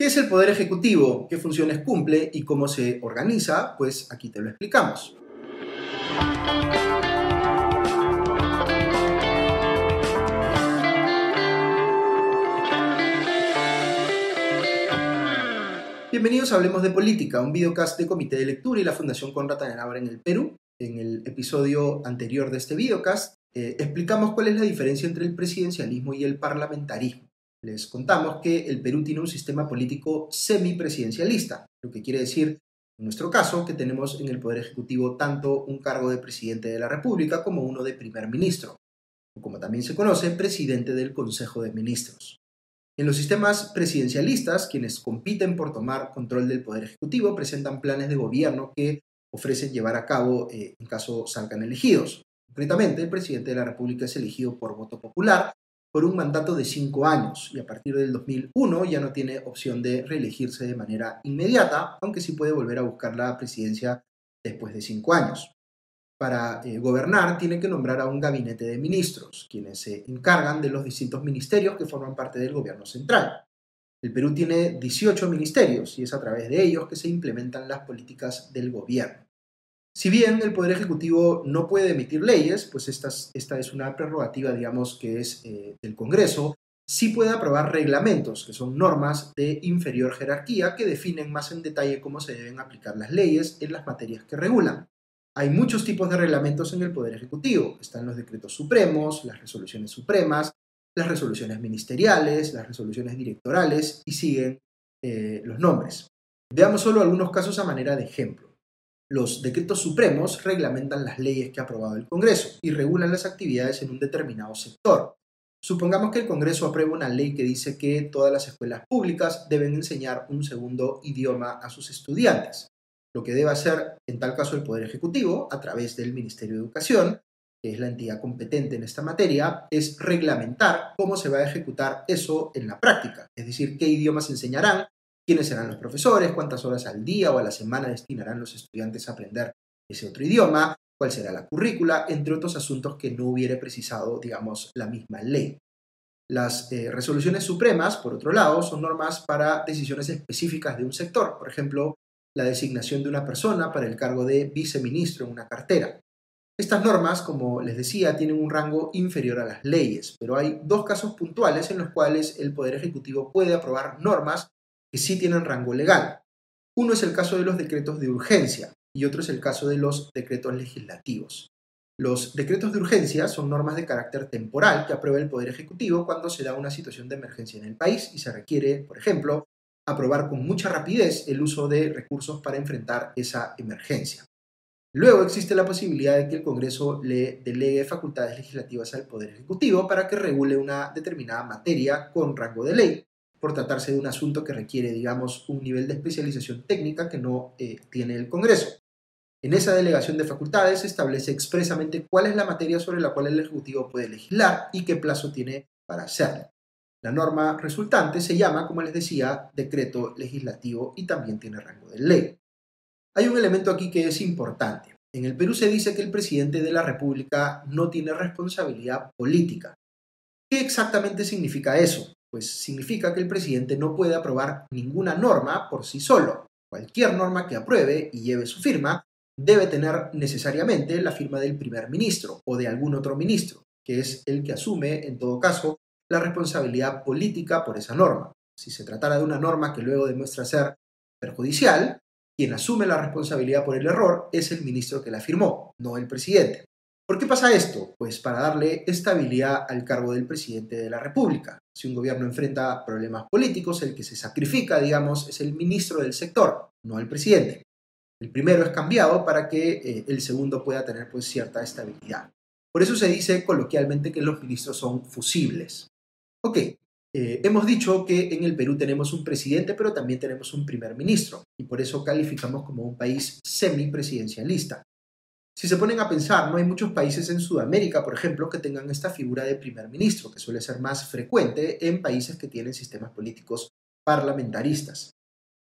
¿Qué es el Poder Ejecutivo? ¿Qué funciones cumple y cómo se organiza? Pues aquí te lo explicamos. Bienvenidos a Hablemos de Política, un videocast de Comité de Lectura y la Fundación Conrad Adenauer en el Perú. En el episodio anterior de este videocast eh, explicamos cuál es la diferencia entre el presidencialismo y el parlamentarismo les contamos que el Perú tiene un sistema político semipresidencialista, lo que quiere decir, en nuestro caso, que tenemos en el Poder Ejecutivo tanto un cargo de presidente de la República como uno de primer ministro, o como también se conoce, presidente del Consejo de Ministros. En los sistemas presidencialistas, quienes compiten por tomar control del Poder Ejecutivo presentan planes de gobierno que ofrecen llevar a cabo eh, en caso salgan elegidos. Concretamente, el presidente de la República es elegido por voto popular por un mandato de cinco años y a partir del 2001 ya no tiene opción de reelegirse de manera inmediata, aunque sí puede volver a buscar la presidencia después de cinco años. Para eh, gobernar tiene que nombrar a un gabinete de ministros, quienes se encargan de los distintos ministerios que forman parte del gobierno central. El Perú tiene 18 ministerios y es a través de ellos que se implementan las políticas del gobierno. Si bien el Poder Ejecutivo no puede emitir leyes, pues esta, es una prerrogativa, digamos, que es eh, del Congreso, sí puede aprobar reglamentos, que son normas de inferior jerarquía que definen más en detalle cómo se deben aplicar las leyes en las materias que regulan. Hay muchos tipos de reglamentos en el Poder Ejecutivo. Están los decretos supremos, las resoluciones supremas, las resoluciones ministeriales, las resoluciones directorales y siguen eh, los nombres. Veamos solo algunos casos a manera de ejemplo. Los decretos supremos reglamentan las leyes que ha aprobado el Congreso y regulan las actividades en un determinado sector. Supongamos que el Congreso aprueba una ley que dice que todas las escuelas públicas deben enseñar un segundo idioma a sus estudiantes. Lo que debe hacer, en tal caso, el Poder Ejecutivo, a través del Ministerio de Educación, que es la entidad competente en esta materia, es reglamentar cómo se va a ejecutar eso en la práctica, es decir, qué idiomas enseñarán, quiénes serán los profesores, cuántas horas al día o a la semana destinarán los estudiantes a aprender ese otro idioma, cuál será la currícula, entre otros asuntos que no hubiere precisado, digamos, la misma ley. Las eh, resoluciones supremas, por otro lado, son normas para decisiones específicas de un sector, por ejemplo, la designación de una persona para el cargo de viceministro en una cartera. Estas normas, como les decía, tienen un rango inferior a las leyes, pero hay dos casos puntuales en los cuales el Poder Ejecutivo puede aprobar normas que sí tienen rango legal. Uno es el caso de los decretos de urgencia y otro es el caso de los decretos legislativos. Los decretos de urgencia son normas de carácter temporal que aprueba el Poder Ejecutivo cuando se da una situación de emergencia en el país y se requiere, por ejemplo, aprobar con mucha rapidez el uso de recursos para enfrentar esa emergencia. Luego existe la posibilidad de que el Congreso le delegue facultades legislativas al Poder Ejecutivo para que regule una determinada materia con rango de ley, por tratarse de un asunto que requiere, digamos, un nivel de especialización técnica que no eh, tiene el Congreso. En esa delegación de facultades se establece expresamente cuál es la materia sobre la cual el Ejecutivo puede legislar y qué plazo tiene para hacerlo. La norma resultante se llama, como les decía, decreto legislativo y también tiene rango de ley. Hay un elemento aquí que es importante. En el Perú se dice que el presidente de la República no tiene responsabilidad política. ¿Qué exactamente significa eso? Pues significa que el presidente no puede aprobar ninguna norma por sí solo. Cualquier norma que apruebe y lleve su firma debe tener necesariamente la firma del primer ministro o de algún otro ministro, que es el que asume, en todo caso, la responsabilidad política por esa norma. Si se tratara de una norma que luego demuestra ser perjudicial, quien asume la responsabilidad por el error es el ministro que la firmó, no el presidente. ¿Por qué pasa esto? Pues para darle estabilidad al cargo del presidente de la República. Si un gobierno enfrenta problemas políticos, el que se sacrifica, digamos, es el ministro del sector, no el presidente. El primero es cambiado para que eh, el segundo pueda tener pues, cierta estabilidad. Por eso se dice coloquialmente que los ministros son fusibles. Ok, eh, hemos dicho que en el Perú tenemos un presidente, pero también tenemos un primer ministro, y por eso calificamos como un país semipresidencialista. Si se ponen a pensar, no hay muchos países en Sudamérica, por ejemplo, que tengan esta figura de primer ministro, que suele ser más frecuente en países que tienen sistemas políticos parlamentaristas.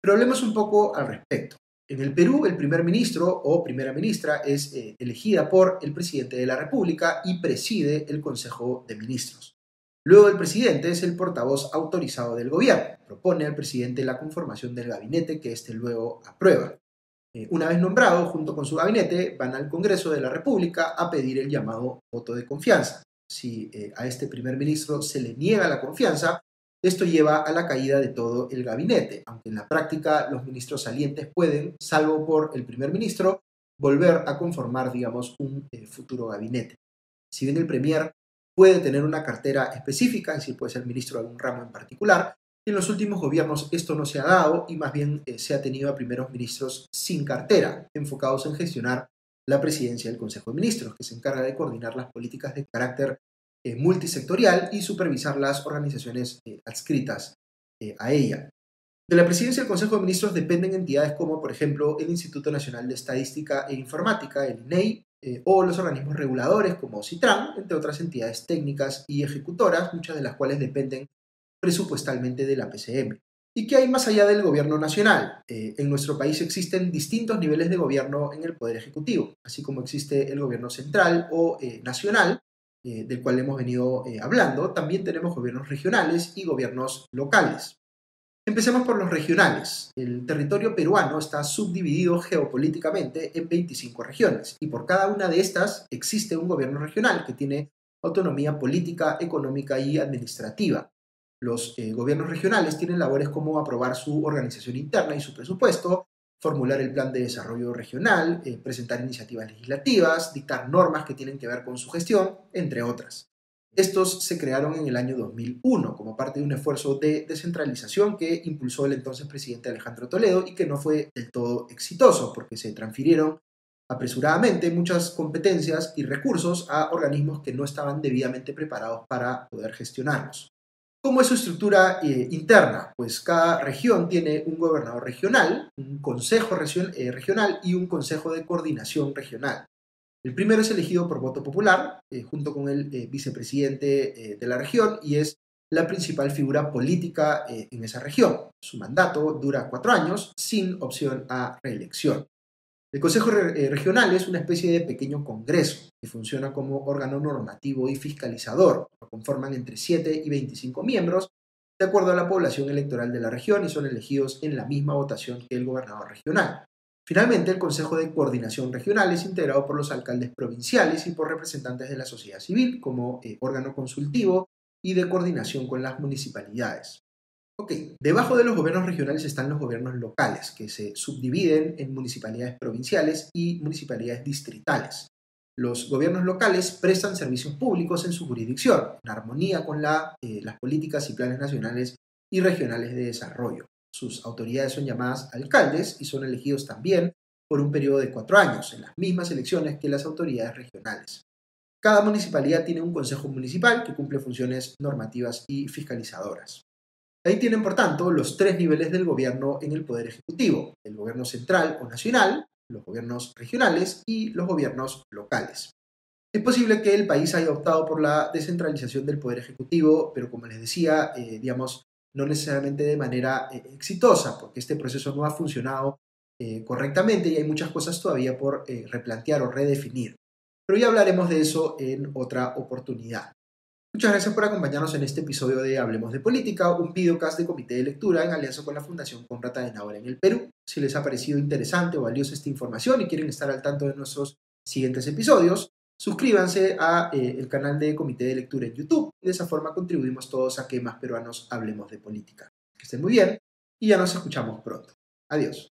Pero hablemos un poco al respecto. En el Perú, el primer ministro o primera ministra es eh, elegida por el presidente de la República y preside el Consejo de Ministros. Luego el presidente es el portavoz autorizado del gobierno. Propone al presidente la conformación del gabinete que éste luego aprueba. Eh, una vez nombrado, junto con su gabinete, van al Congreso de la República a pedir el llamado voto de confianza. Si eh, a este primer ministro se le niega la confianza, esto lleva a la caída de todo el gabinete, aunque en la práctica los ministros salientes pueden, salvo por el primer ministro, volver a conformar, digamos, un eh, futuro gabinete. Si bien el premier puede tener una cartera específica, es decir, puede ser ministro de algún ramo en particular, en los últimos gobiernos esto no se ha dado y más bien eh, se ha tenido a primeros ministros sin cartera, enfocados en gestionar la presidencia del Consejo de Ministros, que se encarga de coordinar las políticas de carácter eh, multisectorial y supervisar las organizaciones eh, adscritas a ella. De la presidencia del Consejo de Ministros dependen entidades como, por ejemplo, el Instituto Nacional de Estadística e Informática, el INEI, o los organismos reguladores como CITRAN, entre otras entidades técnicas y ejecutoras, muchas de las cuales dependen presupuestalmente de la PCM. ¿Y qué hay más allá del gobierno nacional? Eh, en nuestro país existen distintos niveles de gobierno en el Poder Ejecutivo, así como existe el gobierno central o eh, nacional, eh, del cual hemos venido hablando, también tenemos gobiernos regionales y gobiernos locales. Empecemos por los regionales. El territorio peruano está subdividido geopolíticamente en 25 regiones y por cada una de estas existe un gobierno regional que tiene autonomía política, económica y administrativa. Los eh, gobiernos regionales tienen labores como aprobar su organización interna y su presupuesto, formular el plan de desarrollo regional, eh, presentar iniciativas legislativas, dictar normas que tienen que ver con su gestión, entre otras. Estos se crearon en el año 2001 como parte de un esfuerzo de descentralización que impulsó el entonces presidente Alejandro Toledo y que no fue del todo exitoso porque se transfirieron apresuradamente muchas competencias y recursos a organismos que no estaban debidamente preparados para poder gestionarlos. ¿Cómo es su estructura eh, interna? Pues cada región tiene un gobernador regional, un consejo eh, regional y un consejo de coordinación regional. El primero es elegido por voto popular, eh, junto con el vicepresidente de la región, y es la principal figura política en esa región. Su mandato dura cuatro años, sin opción a reelección. El Consejo eh, Regional es una especie de pequeño congreso que funciona como órgano normativo y fiscalizador. Lo conforman entre 7 y 25 miembros de acuerdo a la población electoral de la región y son elegidos en la misma votación que el gobernador regional. Finalmente, el Consejo de Coordinación Regional es integrado por los alcaldes provinciales y por representantes de la sociedad civil como eh, órgano consultivo y de coordinación con las municipalidades. Ok, debajo de los gobiernos regionales están los gobiernos locales, que se subdividen en municipalidades provinciales y municipalidades distritales. Los gobiernos locales prestan servicios públicos en su jurisdicción, en armonía con eh, las políticas y planes nacionales y regionales de desarrollo. Sus autoridades son llamadas alcaldes y son elegidos también por un periodo de cuatro años, en las mismas elecciones que las autoridades regionales. Cada municipalidad tiene un consejo municipal que cumple funciones normativas y fiscalizadoras. Ahí tienen, por tanto, los tres niveles del gobierno en el Poder Ejecutivo, el gobierno central o nacional, los gobiernos regionales y los gobiernos locales. Es posible que el país haya optado por la descentralización del Poder Ejecutivo, pero como les decía, eh, digamos, no necesariamente de manera eh, exitosa, porque este proceso no ha funcionado eh, correctamente y hay muchas cosas todavía por replantear o redefinir. Pero ya hablaremos de eso en otra oportunidad. Muchas gracias por acompañarnos en este episodio de Hablemos de Política, un videocast de comité de lectura en alianza con la Fundación Conrad Adenauer en el Perú. Si les ha parecido interesante o valiosa esta información y quieren estar al tanto de nuestros siguientes episodios, suscríbanse al eh, canal de comité de lectura en YouTube. De esa forma contribuimos todos a que más peruanos hablemos de política. Que estén muy bien y ya nos escuchamos pronto. Adiós.